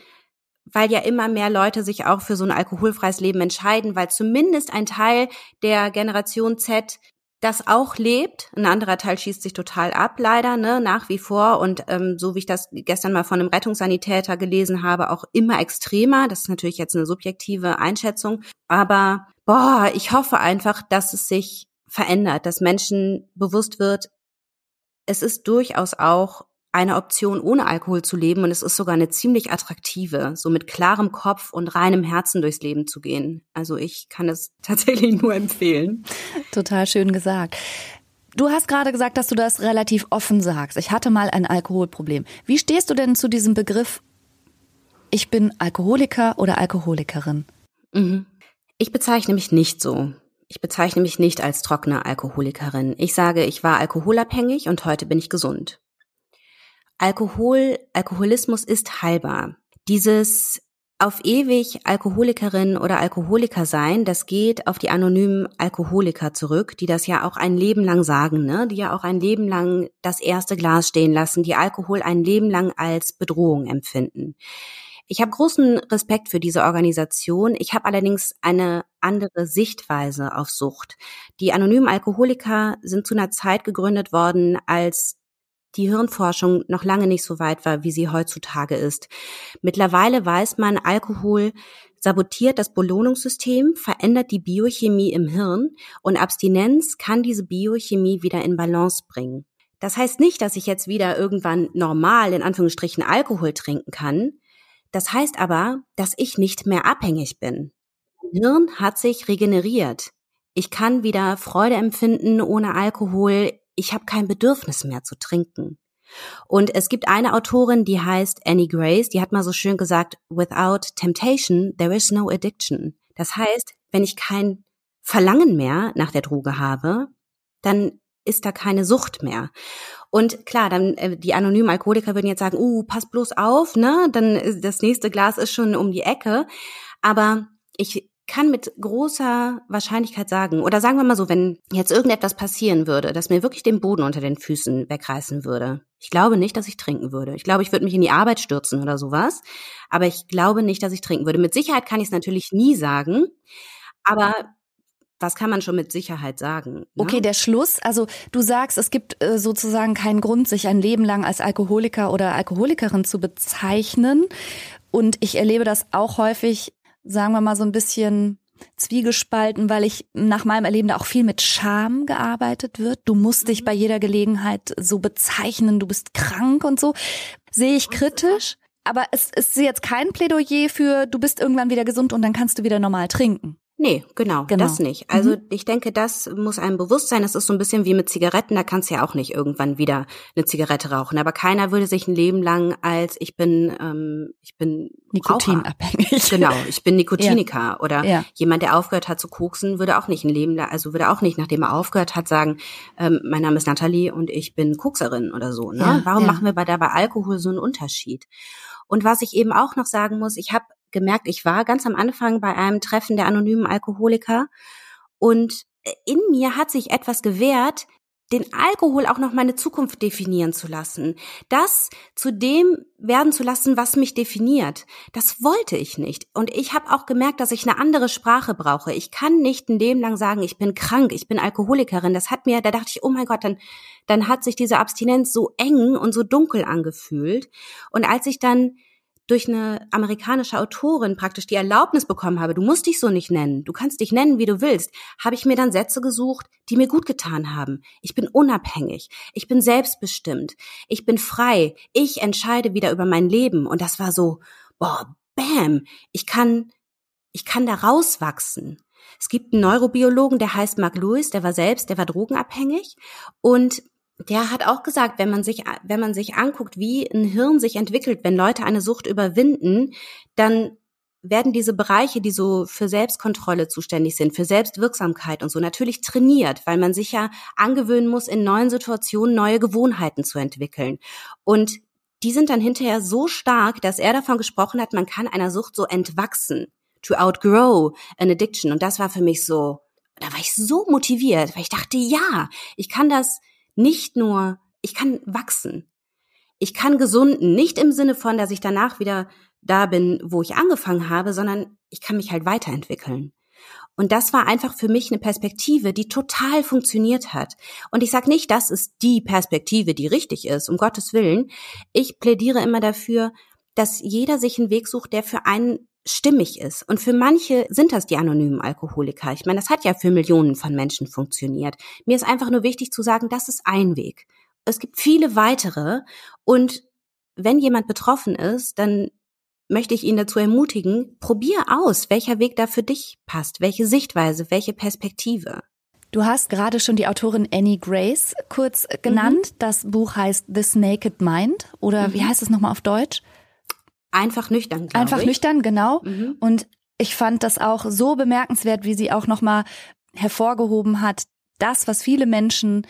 weil ja immer mehr Leute sich auch für so ein alkoholfreies Leben entscheiden, weil zumindest ein Teil der Generation Z das auch lebt. Ein anderer Teil schießt sich total ab, leider, ne, nach wie vor. Und ähm, so wie ich das gestern mal von einem Rettungssanitäter gelesen habe, auch immer extremer. Das ist natürlich jetzt eine subjektive Einschätzung. Aber boah, ich hoffe einfach, dass es sich verändert, dass Menschen bewusst wird, es ist durchaus auch eine Option, ohne Alkohol zu leben und es ist sogar eine ziemlich attraktive, so mit klarem Kopf und reinem Herzen durchs Leben zu gehen. Also ich kann es tatsächlich nur empfehlen. Total schön gesagt. Du hast gerade gesagt, dass du das relativ offen sagst. Ich hatte mal ein Alkoholproblem. Wie stehst du denn zu diesem Begriff, ich bin Alkoholiker oder Alkoholikerin? Mhm. Ich bezeichne mich nicht so. Ich bezeichne mich nicht als trockene Alkoholikerin. Ich sage, ich war alkoholabhängig und heute bin ich gesund. Alkohol, Alkoholismus ist heilbar. Dieses auf ewig Alkoholikerin oder Alkoholiker sein, das geht auf die anonymen Alkoholiker zurück, die das ja auch ein Leben lang sagen, ne? die ja auch ein Leben lang das erste Glas stehen lassen, die Alkohol ein Leben lang als Bedrohung empfinden. Ich habe großen Respekt für diese Organisation. Ich habe allerdings eine andere Sichtweise auf Sucht. Die anonymen Alkoholiker sind zu einer Zeit gegründet worden, als die Hirnforschung noch lange nicht so weit war, wie sie heutzutage ist. Mittlerweile weiß man, Alkohol sabotiert das Belohnungssystem, verändert die Biochemie im Hirn und Abstinenz kann diese Biochemie wieder in Balance bringen. Das heißt nicht, dass ich jetzt wieder irgendwann normal in Anführungsstrichen Alkohol trinken kann. Das heißt aber, dass ich nicht mehr abhängig bin. Hirn hat sich regeneriert. Ich kann wieder Freude empfinden ohne Alkohol ich habe kein Bedürfnis mehr zu trinken. Und es gibt eine Autorin, die heißt Annie Grace, die hat mal so schön gesagt, without temptation, there is no addiction. Das heißt, wenn ich kein Verlangen mehr nach der Droge habe, dann ist da keine Sucht mehr. Und klar, dann äh, die anonymen Alkoholiker würden jetzt sagen, uh, pass bloß auf, ne? Dann ist das nächste Glas ist schon um die Ecke. Aber ich kann mit großer Wahrscheinlichkeit sagen, oder sagen wir mal so, wenn jetzt irgendetwas passieren würde, das mir wirklich den Boden unter den Füßen wegreißen würde. Ich glaube nicht, dass ich trinken würde. Ich glaube, ich würde mich in die Arbeit stürzen oder sowas. Aber ich glaube nicht, dass ich trinken würde. Mit Sicherheit kann ich es natürlich nie sagen. Aber was kann man schon mit Sicherheit sagen? Ne? Okay, der Schluss. Also du sagst, es gibt äh, sozusagen keinen Grund, sich ein Leben lang als Alkoholiker oder Alkoholikerin zu bezeichnen. Und ich erlebe das auch häufig sagen wir mal, so ein bisschen zwiegespalten, weil ich nach meinem Erleben da auch viel mit Scham gearbeitet wird. Du musst dich mhm. bei jeder Gelegenheit so bezeichnen, du bist krank und so. Sehe ich kritisch, aber es ist jetzt kein Plädoyer für, du bist irgendwann wieder gesund und dann kannst du wieder normal trinken. Nee, genau, genau. das nicht. Also mhm. ich denke, das muss einem bewusst sein. Das ist so ein bisschen wie mit Zigaretten, da kannst du ja auch nicht irgendwann wieder eine Zigarette rauchen. Aber keiner würde sich ein Leben lang als ich bin, ähm, ich bin Nikotinabhängig. Raucher. Genau, ich bin Nikotiniker. Ja. Oder ja. jemand, der aufgehört hat zu koksen, würde auch nicht ein Leben lang, also würde auch nicht, nachdem er aufgehört hat, sagen, ähm, mein Name ist Nathalie und ich bin Kokserin oder so. Ne? Ja, Warum machen wir bei da bei Alkohol so einen Unterschied? Und was ich eben auch noch sagen muss, ich habe gemerkt, ich war ganz am Anfang bei einem Treffen der anonymen Alkoholiker und in mir hat sich etwas gewehrt, den Alkohol auch noch meine Zukunft definieren zu lassen. Das zu dem werden zu lassen, was mich definiert. Das wollte ich nicht. Und ich habe auch gemerkt, dass ich eine andere Sprache brauche. Ich kann nicht ein Leben lang sagen, ich bin krank, ich bin Alkoholikerin. Das hat mir, da dachte ich, oh mein Gott, dann, dann hat sich diese Abstinenz so eng und so dunkel angefühlt. Und als ich dann durch eine amerikanische Autorin praktisch die Erlaubnis bekommen habe, du musst dich so nicht nennen, du kannst dich nennen, wie du willst, habe ich mir dann Sätze gesucht, die mir gut getan haben. Ich bin unabhängig, ich bin selbstbestimmt, ich bin frei, ich entscheide wieder über mein Leben. Und das war so, boah, bam, ich kann, ich kann da rauswachsen. Es gibt einen Neurobiologen, der heißt Mark Lewis, der war selbst, der war drogenabhängig. Und der hat auch gesagt, wenn man sich, wenn man sich anguckt, wie ein Hirn sich entwickelt, wenn Leute eine Sucht überwinden, dann werden diese Bereiche, die so für Selbstkontrolle zuständig sind, für Selbstwirksamkeit und so natürlich trainiert, weil man sich ja angewöhnen muss, in neuen Situationen neue Gewohnheiten zu entwickeln. Und die sind dann hinterher so stark, dass er davon gesprochen hat, man kann einer Sucht so entwachsen, to outgrow an addiction. Und das war für mich so, da war ich so motiviert, weil ich dachte, ja, ich kann das nicht nur, ich kann wachsen. ich kann gesunden, nicht im Sinne von, dass ich danach wieder da bin, wo ich angefangen habe, sondern ich kann mich halt weiterentwickeln. Und das war einfach für mich eine Perspektive, die total funktioniert hat. Und ich sage nicht, das ist die Perspektive, die richtig ist, um Gottes Willen. Ich plädiere immer dafür, dass jeder sich einen Weg sucht, der für einen stimmig ist. Und für manche sind das die anonymen Alkoholiker. Ich meine, das hat ja für Millionen von Menschen funktioniert. Mir ist einfach nur wichtig zu sagen, das ist ein Weg. Es gibt viele weitere. Und wenn jemand betroffen ist, dann möchte ich ihn dazu ermutigen, probier aus, welcher Weg da für dich passt, welche Sichtweise, welche Perspektive. Du hast gerade schon die Autorin Annie Grace kurz genannt. Mhm. Das Buch heißt This Naked Mind oder mhm. wie heißt es nochmal auf Deutsch? Einfach nüchtern. Einfach ich. nüchtern, genau. Mhm. Und ich fand das auch so bemerkenswert, wie sie auch nochmal hervorgehoben hat, das, was viele Menschen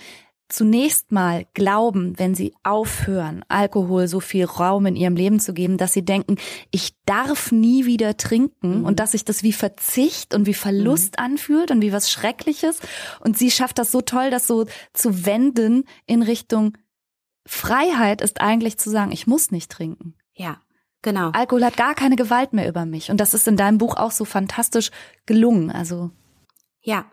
zunächst mal glauben, wenn sie aufhören, Alkohol so viel Raum in ihrem Leben zu geben, dass sie denken, ich darf nie wieder trinken mhm. und dass sich das wie Verzicht und wie Verlust mhm. anfühlt und wie was Schreckliches. Und sie schafft das so toll, das so zu wenden in Richtung Freiheit ist eigentlich zu sagen, ich muss nicht trinken. Ja. Genau. Alkohol hat gar keine Gewalt mehr über mich. Und das ist in deinem Buch auch so fantastisch gelungen. Also. Ja.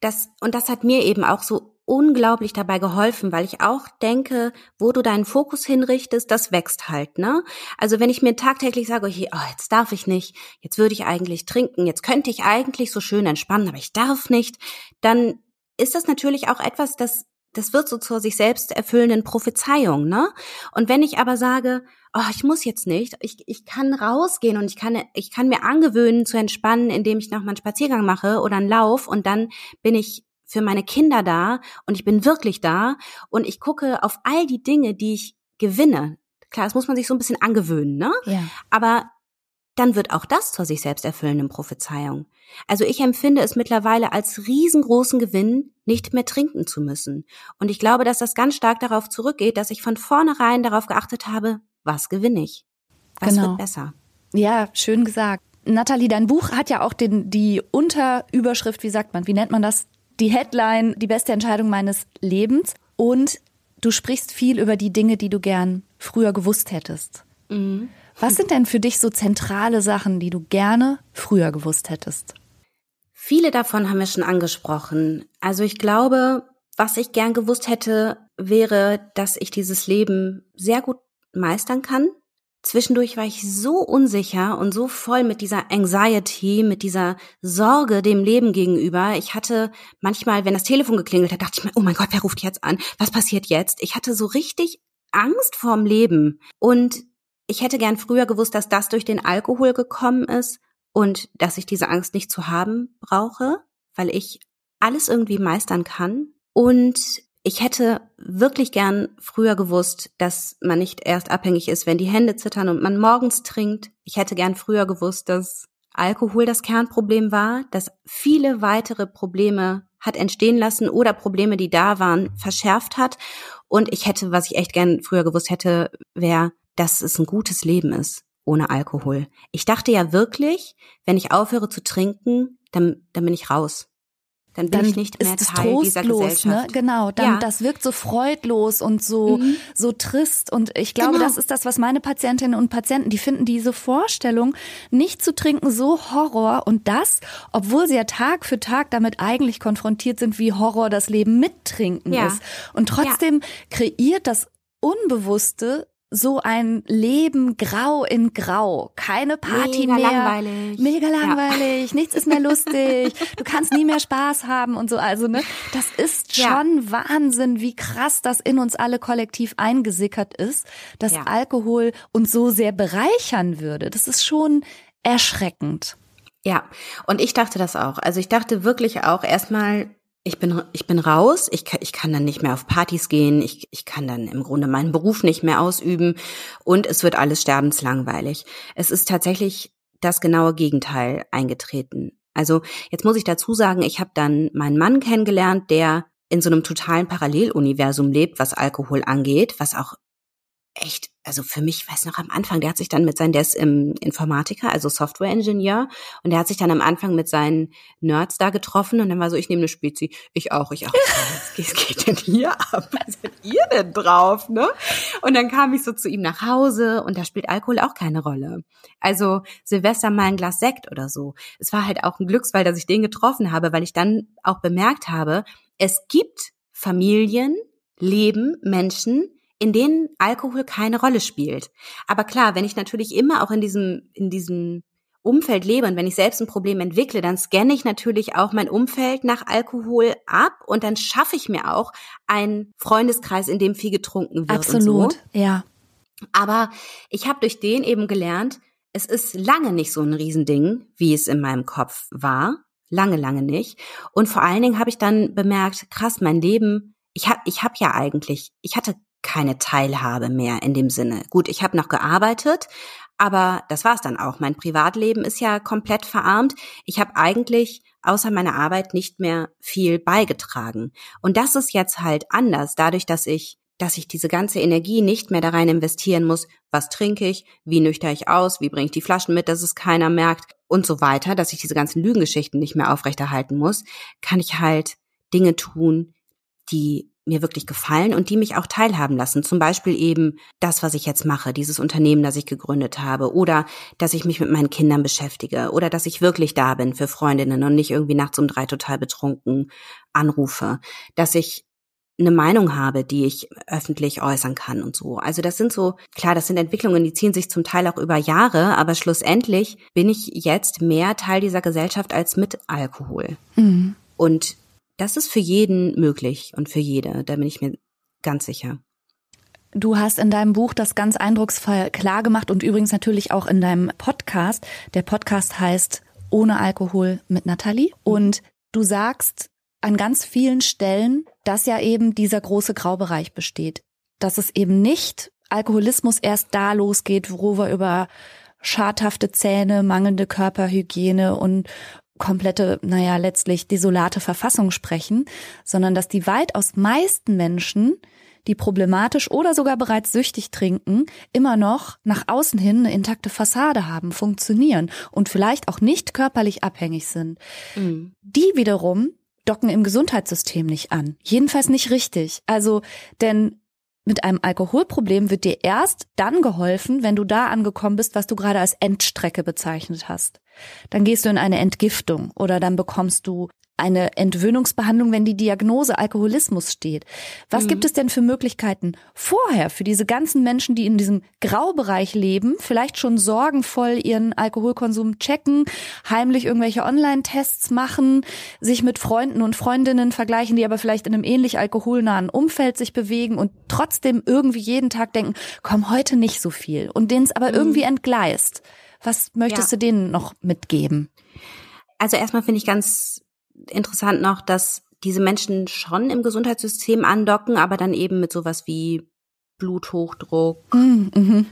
Das, und das hat mir eben auch so unglaublich dabei geholfen, weil ich auch denke, wo du deinen Fokus hinrichtest, das wächst halt, ne? Also wenn ich mir tagtäglich sage, okay, oh, jetzt darf ich nicht, jetzt würde ich eigentlich trinken, jetzt könnte ich eigentlich so schön entspannen, aber ich darf nicht, dann ist das natürlich auch etwas, das das wird so zur sich selbst erfüllenden Prophezeiung, ne? Und wenn ich aber sage, oh, ich muss jetzt nicht, ich, ich kann rausgehen und ich kann, ich kann mir angewöhnen zu entspannen, indem ich noch mal einen Spaziergang mache oder einen Lauf und dann bin ich für meine Kinder da und ich bin wirklich da und ich gucke auf all die Dinge, die ich gewinne. Klar, das muss man sich so ein bisschen angewöhnen, ne? Ja. Aber dann wird auch das zur sich selbst erfüllenden Prophezeiung. Also ich empfinde es mittlerweile als riesengroßen Gewinn, nicht mehr trinken zu müssen. Und ich glaube, dass das ganz stark darauf zurückgeht, dass ich von vornherein darauf geachtet habe, was gewinne ich? Was genau. wird besser? Ja, schön gesagt. Nathalie, dein Buch hat ja auch den, die Unterüberschrift, wie sagt man, wie nennt man das? die Headline Die beste Entscheidung meines Lebens und du sprichst viel über die Dinge, die du gern früher gewusst hättest. Mhm. Was sind denn für dich so zentrale Sachen, die du gerne früher gewusst hättest? Viele davon haben wir schon angesprochen. Also ich glaube, was ich gern gewusst hätte, wäre, dass ich dieses Leben sehr gut meistern kann, Zwischendurch war ich so unsicher und so voll mit dieser Anxiety, mit dieser Sorge dem Leben gegenüber. Ich hatte manchmal, wenn das Telefon geklingelt hat, dachte ich mir, oh mein Gott, wer ruft jetzt an? Was passiert jetzt? Ich hatte so richtig Angst vorm Leben. Und ich hätte gern früher gewusst, dass das durch den Alkohol gekommen ist und dass ich diese Angst nicht zu haben brauche, weil ich alles irgendwie meistern kann. Und ich hätte wirklich gern früher gewusst, dass man nicht erst abhängig ist, wenn die Hände zittern und man morgens trinkt. Ich hätte gern früher gewusst, dass Alkohol das Kernproblem war, dass viele weitere Probleme hat entstehen lassen oder Probleme, die da waren, verschärft hat. Und ich hätte, was ich echt gern früher gewusst hätte, wäre, dass es ein gutes Leben ist ohne Alkohol. Ich dachte ja wirklich, wenn ich aufhöre zu trinken, dann, dann bin ich raus dann bin dann ich nicht mehr ist Teil trostlos, dieser ne? Gesellschaft. Ne? Genau, dann ja. das wirkt so freudlos und so mhm. so trist und ich glaube, genau. das ist das, was meine Patientinnen und Patienten, die finden diese Vorstellung, nicht zu trinken, so Horror und das, obwohl sie ja Tag für Tag damit eigentlich konfrontiert sind, wie Horror das Leben mit Trinken ja. ist und trotzdem ja. kreiert das Unbewusste so ein Leben grau in grau. Keine Party mega mehr. Langweilig. Mega langweilig. Ja. Nichts ist mehr lustig. Du kannst nie mehr Spaß haben und so. Also, ne, das ist schon ja. Wahnsinn, wie krass das in uns alle kollektiv eingesickert ist, dass ja. Alkohol uns so sehr bereichern würde. Das ist schon erschreckend. Ja, und ich dachte das auch. Also ich dachte wirklich auch erstmal, ich bin, ich bin raus, ich kann, ich kann dann nicht mehr auf Partys gehen, ich, ich kann dann im Grunde meinen Beruf nicht mehr ausüben und es wird alles sterbenslangweilig. Es ist tatsächlich das genaue Gegenteil eingetreten. Also jetzt muss ich dazu sagen, ich habe dann meinen Mann kennengelernt, der in so einem totalen Paralleluniversum lebt, was Alkohol angeht, was auch echt also für mich, weiß noch am Anfang, der hat sich dann mit seinen, der ist ähm, Informatiker, also Software-Ingenieur, und der hat sich dann am Anfang mit seinen Nerds da getroffen und dann war so, ich nehme eine Spezi, ich auch, ich auch. Was geht, geht denn hier ab? Was seid ihr denn drauf, ne? Und dann kam ich so zu ihm nach Hause und da spielt Alkohol auch keine Rolle. Also Silvester mal ein Glas Sekt oder so. Es war halt auch ein Glücksfall, dass ich den getroffen habe, weil ich dann auch bemerkt habe, es gibt Familien, Leben, Menschen, in denen Alkohol keine Rolle spielt. Aber klar, wenn ich natürlich immer auch in diesem, in diesem Umfeld lebe und wenn ich selbst ein Problem entwickle, dann scanne ich natürlich auch mein Umfeld nach Alkohol ab und dann schaffe ich mir auch einen Freundeskreis, in dem viel getrunken wird. Absolut, so. ja. Aber ich habe durch den eben gelernt, es ist lange nicht so ein Riesending, wie es in meinem Kopf war. Lange, lange nicht. Und vor allen Dingen habe ich dann bemerkt, krass, mein Leben, ich habe ich hab ja eigentlich, ich hatte keine Teilhabe mehr in dem Sinne. Gut, ich habe noch gearbeitet, aber das war's dann auch. Mein Privatleben ist ja komplett verarmt. Ich habe eigentlich außer meiner Arbeit nicht mehr viel beigetragen. Und das ist jetzt halt anders, dadurch, dass ich dass ich diese ganze Energie nicht mehr da rein investieren muss, was trinke ich, wie nüchter ich aus, wie bringe ich die Flaschen mit, dass es keiner merkt und so weiter, dass ich diese ganzen Lügengeschichten nicht mehr aufrechterhalten muss, kann ich halt Dinge tun, die mir wirklich gefallen und die mich auch teilhaben lassen. Zum Beispiel eben das, was ich jetzt mache, dieses Unternehmen, das ich gegründet habe oder dass ich mich mit meinen Kindern beschäftige oder dass ich wirklich da bin für Freundinnen und nicht irgendwie nachts um drei total betrunken anrufe, dass ich eine Meinung habe, die ich öffentlich äußern kann und so. Also das sind so, klar, das sind Entwicklungen, die ziehen sich zum Teil auch über Jahre, aber schlussendlich bin ich jetzt mehr Teil dieser Gesellschaft als mit Alkohol. Mhm. Und das ist für jeden möglich und für jede, da bin ich mir ganz sicher. Du hast in deinem Buch das ganz eindrucksvoll klar gemacht und übrigens natürlich auch in deinem Podcast. Der Podcast heißt Ohne Alkohol mit Nathalie. Und du sagst an ganz vielen Stellen, dass ja eben dieser große Graubereich besteht. Dass es eben nicht Alkoholismus erst da losgeht, wo wir über schadhafte Zähne, mangelnde Körperhygiene und komplette, naja, letztlich desolate Verfassung sprechen, sondern dass die weitaus meisten Menschen, die problematisch oder sogar bereits süchtig trinken, immer noch nach außen hin eine intakte Fassade haben, funktionieren und vielleicht auch nicht körperlich abhängig sind. Mhm. Die wiederum docken im Gesundheitssystem nicht an. Jedenfalls nicht richtig. Also, denn mit einem Alkoholproblem wird dir erst dann geholfen, wenn du da angekommen bist, was du gerade als Endstrecke bezeichnet hast. Dann gehst du in eine Entgiftung oder dann bekommst du eine Entwöhnungsbehandlung, wenn die Diagnose Alkoholismus steht. Was mhm. gibt es denn für Möglichkeiten vorher für diese ganzen Menschen, die in diesem Graubereich leben, vielleicht schon sorgenvoll ihren Alkoholkonsum checken, heimlich irgendwelche Online-Tests machen, sich mit Freunden und Freundinnen vergleichen, die aber vielleicht in einem ähnlich alkoholnahen Umfeld sich bewegen und trotzdem irgendwie jeden Tag denken, komm heute nicht so viel und denen es aber mhm. irgendwie entgleist. Was möchtest ja. du denen noch mitgeben? Also erstmal finde ich ganz interessant noch, dass diese Menschen schon im Gesundheitssystem andocken, aber dann eben mit sowas wie Bluthochdruck mm, mhm.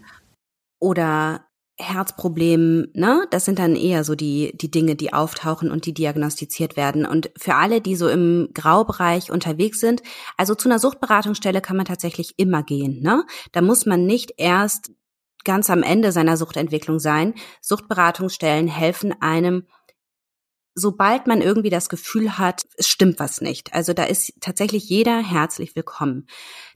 oder Herzproblemen, ne? Das sind dann eher so die, die Dinge, die auftauchen und die diagnostiziert werden. Und für alle, die so im Graubereich unterwegs sind, also zu einer Suchtberatungsstelle kann man tatsächlich immer gehen, ne? Da muss man nicht erst ganz am Ende seiner Suchtentwicklung sein. Suchtberatungsstellen helfen einem, sobald man irgendwie das Gefühl hat, es stimmt was nicht. Also da ist tatsächlich jeder herzlich willkommen.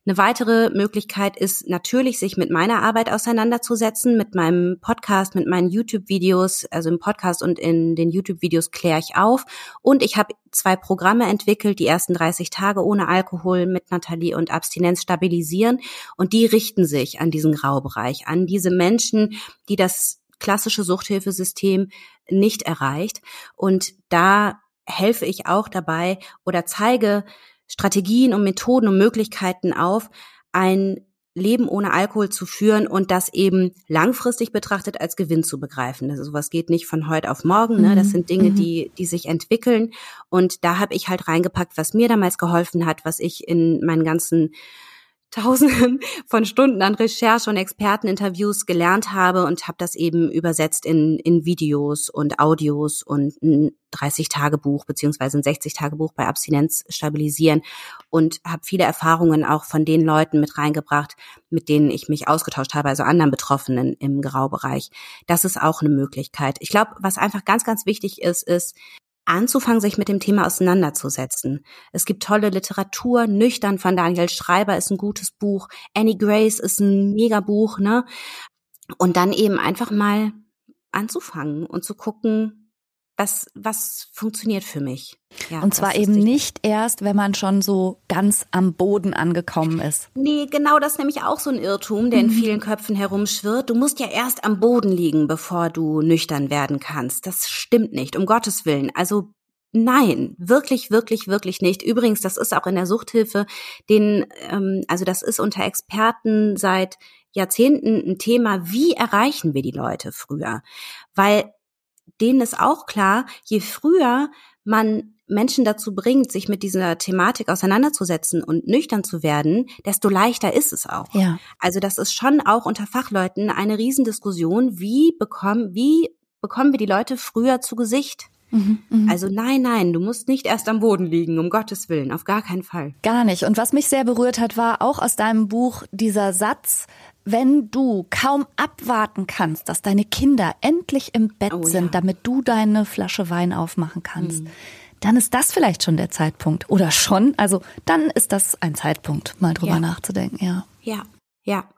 Eine weitere Möglichkeit ist natürlich, sich mit meiner Arbeit auseinanderzusetzen, mit meinem Podcast, mit meinen YouTube-Videos. Also im Podcast und in den YouTube-Videos kläre ich auf. Und ich habe zwei Programme entwickelt, die ersten 30 Tage ohne Alkohol mit Nathalie und Abstinenz stabilisieren. Und die richten sich an diesen Graubereich, an diese Menschen, die das klassische Suchthilfesystem nicht erreicht. Und da helfe ich auch dabei oder zeige Strategien und Methoden und Möglichkeiten auf, ein Leben ohne Alkohol zu führen und das eben langfristig betrachtet als Gewinn zu begreifen. Also sowas geht nicht von heute auf morgen. Ne? Das mhm. sind Dinge, mhm. die, die sich entwickeln. Und da habe ich halt reingepackt, was mir damals geholfen hat, was ich in meinen ganzen Tausenden von Stunden an Recherche und Experteninterviews gelernt habe und habe das eben übersetzt in, in Videos und Audios und ein 30-Tage-Buch beziehungsweise ein 60-Tage-Buch bei Abstinenz stabilisieren und habe viele Erfahrungen auch von den Leuten mit reingebracht, mit denen ich mich ausgetauscht habe, also anderen Betroffenen im Graubereich. Das ist auch eine Möglichkeit. Ich glaube, was einfach ganz, ganz wichtig ist, ist, anzufangen, sich mit dem Thema auseinanderzusetzen. Es gibt tolle Literatur, Nüchtern von Daniel Schreiber ist ein gutes Buch, Annie Grace ist ein Megabuch, ne? Und dann eben einfach mal anzufangen und zu gucken, was, was funktioniert für mich. Ja, und zwar eben nicht erst, wenn man schon so ganz am Boden angekommen ist. Nee, genau das ist nämlich auch so ein Irrtum, der in mhm. vielen Köpfen herumschwirrt. Du musst ja erst am Boden liegen, bevor du nüchtern werden kannst. Das stimmt nicht, um Gottes Willen. Also Nein, wirklich, wirklich, wirklich nicht. Übrigens, das ist auch in der Suchthilfe, den, ähm, also das ist unter Experten seit Jahrzehnten ein Thema. Wie erreichen wir die Leute früher? Weil denen ist auch klar, je früher man Menschen dazu bringt, sich mit dieser Thematik auseinanderzusetzen und nüchtern zu werden, desto leichter ist es auch. Ja. Also das ist schon auch unter Fachleuten eine Riesendiskussion, wie bekommen, wie bekommen wir die Leute früher zu Gesicht? Mhm, mh. Also nein, nein, du musst nicht erst am Boden liegen, um Gottes Willen, auf gar keinen Fall. Gar nicht. Und was mich sehr berührt hat, war auch aus deinem Buch dieser Satz, wenn du kaum abwarten kannst, dass deine Kinder endlich im Bett oh, sind, ja. damit du deine Flasche Wein aufmachen kannst, mhm. dann ist das vielleicht schon der Zeitpunkt. Oder schon, also dann ist das ein Zeitpunkt, mal drüber ja. nachzudenken, ja. Ja, ja.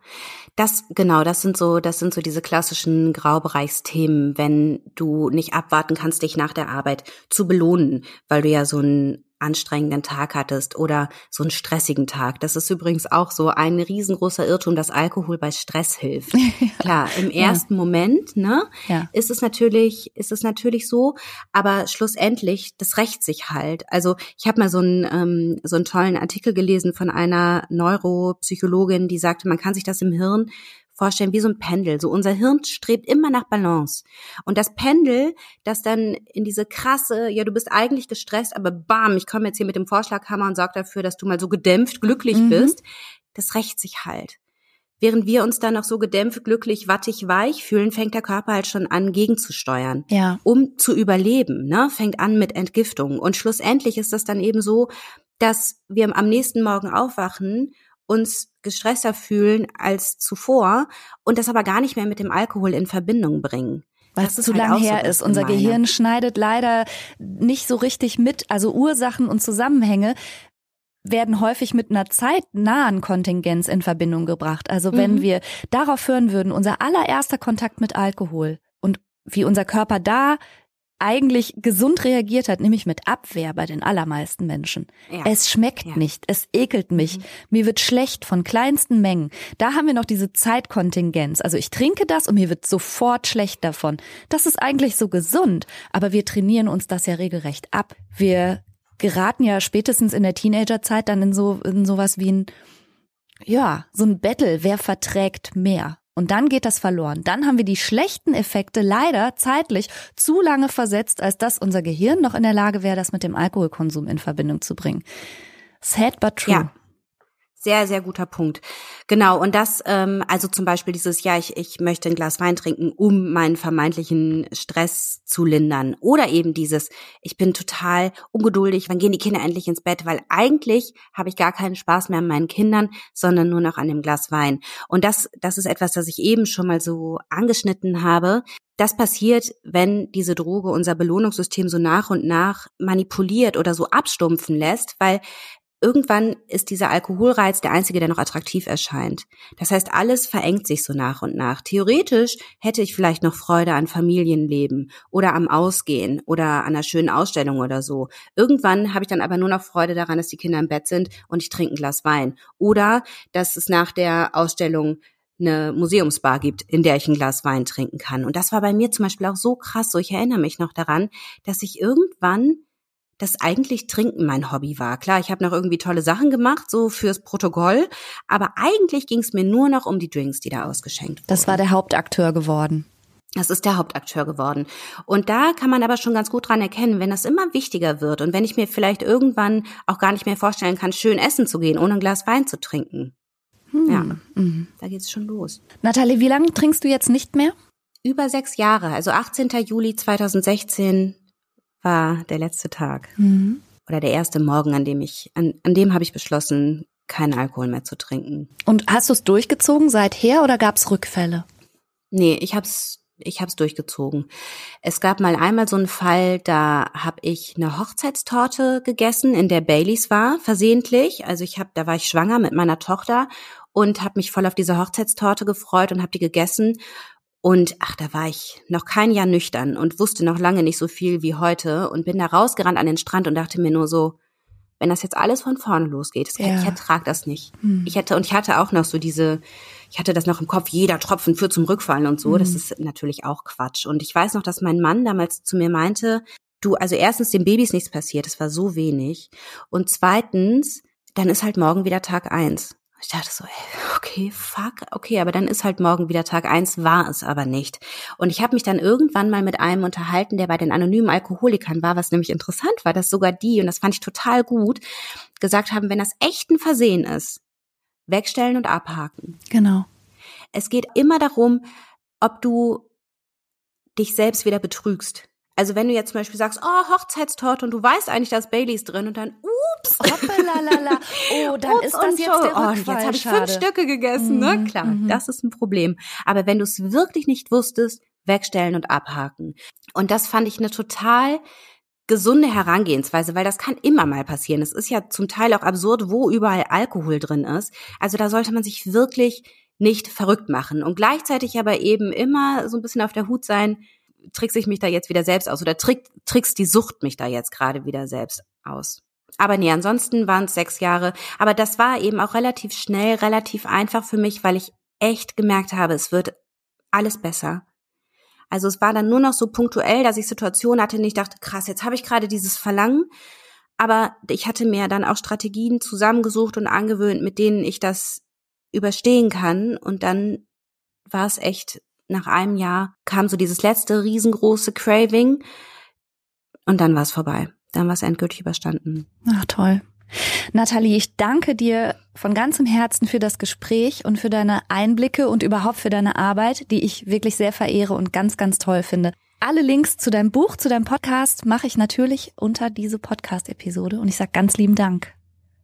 Das, genau, das sind so, das sind so diese klassischen Graubereichsthemen, wenn du nicht abwarten kannst, dich nach der Arbeit zu belohnen, weil du ja so ein anstrengenden Tag hattest oder so einen stressigen Tag. Das ist übrigens auch so ein riesengroßer Irrtum, dass Alkohol bei Stress hilft. ja. Klar, im ersten ja. Moment, ne, ja. ist es natürlich, ist es natürlich so, aber schlussendlich, das rächt sich halt. Also ich habe mal so einen, ähm, so einen tollen Artikel gelesen von einer Neuropsychologin, die sagte, man kann sich das im Hirn vorstellen wie so ein Pendel. So unser Hirn strebt immer nach Balance. Und das Pendel, das dann in diese krasse, ja, du bist eigentlich gestresst, aber bam, ich komme jetzt hier mit dem Vorschlaghammer und sorge dafür, dass du mal so gedämpft glücklich mhm. bist, das rächt sich halt. Während wir uns dann noch so gedämpft, glücklich, wattig, weich fühlen, fängt der Körper halt schon an, gegenzusteuern. Ja. Um zu überleben, ne? Fängt an mit Entgiftung. Und schlussendlich ist das dann eben so, dass wir am nächsten Morgen aufwachen uns gestresster fühlen als zuvor und das aber gar nicht mehr mit dem Alkohol in Verbindung bringen. Weil es zu halt lang her so ist. Unser meine. Gehirn schneidet leider nicht so richtig mit. Also Ursachen und Zusammenhänge werden häufig mit einer zeitnahen Kontingenz in Verbindung gebracht. Also wenn mhm. wir darauf hören würden, unser allererster Kontakt mit Alkohol und wie unser Körper da eigentlich gesund reagiert hat, nämlich mit Abwehr bei den allermeisten Menschen. Ja. Es schmeckt ja. nicht, es ekelt mich, mhm. mir wird schlecht von kleinsten Mengen. Da haben wir noch diese Zeitkontingenz. Also ich trinke das und mir wird sofort schlecht davon. Das ist eigentlich so gesund, aber wir trainieren uns das ja regelrecht ab. Wir geraten ja spätestens in der Teenagerzeit dann in so in sowas wie ein ja, so ein Battle, wer verträgt mehr. Und dann geht das verloren. Dann haben wir die schlechten Effekte leider zeitlich zu lange versetzt, als dass unser Gehirn noch in der Lage wäre, das mit dem Alkoholkonsum in Verbindung zu bringen. Sad but true. Ja. Sehr, sehr guter Punkt. Genau, und das, ähm, also zum Beispiel dieses, ja, ich, ich möchte ein Glas Wein trinken, um meinen vermeintlichen Stress zu lindern. Oder eben dieses, ich bin total ungeduldig, wann gehen die Kinder endlich ins Bett? Weil eigentlich habe ich gar keinen Spaß mehr an meinen Kindern, sondern nur noch an dem Glas Wein. Und das, das ist etwas, das ich eben schon mal so angeschnitten habe. Das passiert, wenn diese Droge unser Belohnungssystem so nach und nach manipuliert oder so abstumpfen lässt, weil irgendwann ist dieser Alkoholreiz der einzige, der noch attraktiv erscheint. Das heißt, alles verengt sich so nach und nach. Theoretisch hätte ich vielleicht noch Freude an Familienleben oder am Ausgehen oder an einer schönen Ausstellung oder so. Irgendwann habe ich dann aber nur noch Freude daran, dass die Kinder im Bett sind und ich trinke ein Glas Wein. Oder dass es nach der Ausstellung eine Museumsbar gibt, in der ich ein Glas Wein trinken kann. Und das war bei mir zum Beispiel auch so krass. So, ich erinnere mich noch daran, dass ich irgendwann dass eigentlich Trinken mein Hobby war. Klar, ich habe noch irgendwie tolle Sachen gemacht, so fürs Protokoll, aber eigentlich ging es mir nur noch um die Drinks, die da ausgeschenkt wurden. Das war der Hauptakteur geworden. Das ist der Hauptakteur geworden. Und da kann man aber schon ganz gut dran erkennen, wenn das immer wichtiger wird und wenn ich mir vielleicht irgendwann auch gar nicht mehr vorstellen kann, schön essen zu gehen, ohne ein Glas Wein zu trinken. Hm. Ja, mhm. da geht's schon los. Nathalie, wie lange trinkst du jetzt nicht mehr? Über sechs Jahre. Also 18. Juli 2016 war der letzte Tag. Mhm. Oder der erste Morgen, an dem ich, an, an dem habe ich beschlossen, keinen Alkohol mehr zu trinken. Und hast du es durchgezogen seither oder gab es Rückfälle? Nee, ich habe es ich habe es durchgezogen. Es gab mal einmal so einen Fall, da habe ich eine Hochzeitstorte gegessen, in der Baileys war, versehentlich. Also ich habe, da war ich schwanger mit meiner Tochter und habe mich voll auf diese Hochzeitstorte gefreut und habe die gegessen. Und ach, da war ich noch kein Jahr nüchtern und wusste noch lange nicht so viel wie heute und bin da rausgerannt an den Strand und dachte mir nur so, wenn das jetzt alles von vorne losgeht, ja. ich ertrag das nicht. Hm. Ich hätte, und ich hatte auch noch so diese, ich hatte das noch im Kopf, jeder Tropfen führt zum Rückfallen und so. Hm. Das ist natürlich auch Quatsch. Und ich weiß noch, dass mein Mann damals zu mir meinte, du, also erstens, dem Baby ist nichts passiert, es war so wenig. Und zweitens, dann ist halt morgen wieder Tag eins. Ich dachte so, ey, okay, fuck, okay, aber dann ist halt morgen wieder Tag eins, war es aber nicht. Und ich habe mich dann irgendwann mal mit einem unterhalten, der bei den anonymen Alkoholikern war, was nämlich interessant war, dass sogar die, und das fand ich total gut, gesagt haben, wenn das echt ein Versehen ist, wegstellen und abhaken. Genau. Es geht immer darum, ob du dich selbst wieder betrügst. Also wenn du jetzt zum Beispiel sagst, oh, Hochzeitstorte und du weißt eigentlich, da ist Baileys drin und dann, ups. Hoppelalala. Oh, dann ist das jetzt der Rückfall. Oh, jetzt habe ich fünf Stücke gegessen, ne? mhm, ne? Klar, mhm. das ist ein Problem. Aber wenn du es wirklich nicht wusstest, wegstellen und abhaken. Und das fand ich eine total gesunde Herangehensweise, weil das kann immer mal passieren. Es ist ja zum Teil auch absurd, wo überall Alkohol drin ist. Also da sollte man sich wirklich nicht verrückt machen und gleichzeitig aber eben immer so ein bisschen auf der Hut sein, trickse ich mich da jetzt wieder selbst aus oder trick, trickst die Sucht mich da jetzt gerade wieder selbst aus. Aber nee, ansonsten waren es sechs Jahre. Aber das war eben auch relativ schnell, relativ einfach für mich, weil ich echt gemerkt habe, es wird alles besser. Also es war dann nur noch so punktuell, dass ich Situationen hatte, und ich dachte, krass, jetzt habe ich gerade dieses Verlangen. Aber ich hatte mir dann auch Strategien zusammengesucht und angewöhnt, mit denen ich das überstehen kann. Und dann war es echt nach einem Jahr kam so dieses letzte riesengroße Craving und dann war es vorbei. Dann war es endgültig überstanden. Ach toll. Nathalie, ich danke dir von ganzem Herzen für das Gespräch und für deine Einblicke und überhaupt für deine Arbeit, die ich wirklich sehr verehre und ganz, ganz toll finde. Alle Links zu deinem Buch, zu deinem Podcast mache ich natürlich unter diese Podcast-Episode und ich sage ganz lieben Dank.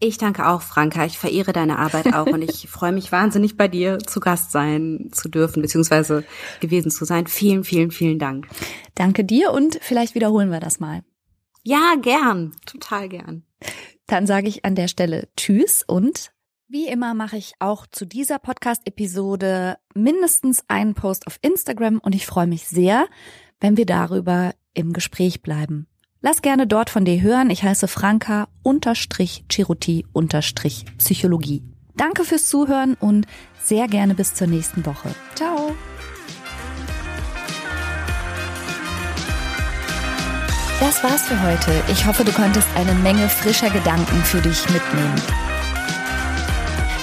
Ich danke auch, Franka. Ich verehre deine Arbeit auch und ich freue mich wahnsinnig, bei dir zu Gast sein zu dürfen, beziehungsweise gewesen zu sein. Vielen, vielen, vielen Dank. Danke dir und vielleicht wiederholen wir das mal. Ja, gern. Total gern. Dann sage ich an der Stelle Tschüss und wie immer mache ich auch zu dieser Podcast-Episode mindestens einen Post auf Instagram und ich freue mich sehr, wenn wir darüber im Gespräch bleiben. Lass gerne dort von dir hören. Ich heiße Franka unterstrich Chiruti unterstrich Psychologie. Danke fürs Zuhören und sehr gerne bis zur nächsten Woche. Ciao. Das war's für heute. Ich hoffe, du konntest eine Menge frischer Gedanken für dich mitnehmen.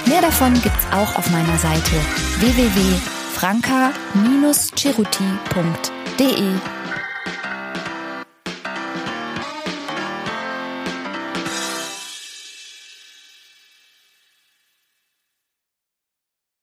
Mehr davon gibt's auch auf meiner Seite www.franka-cheruti.de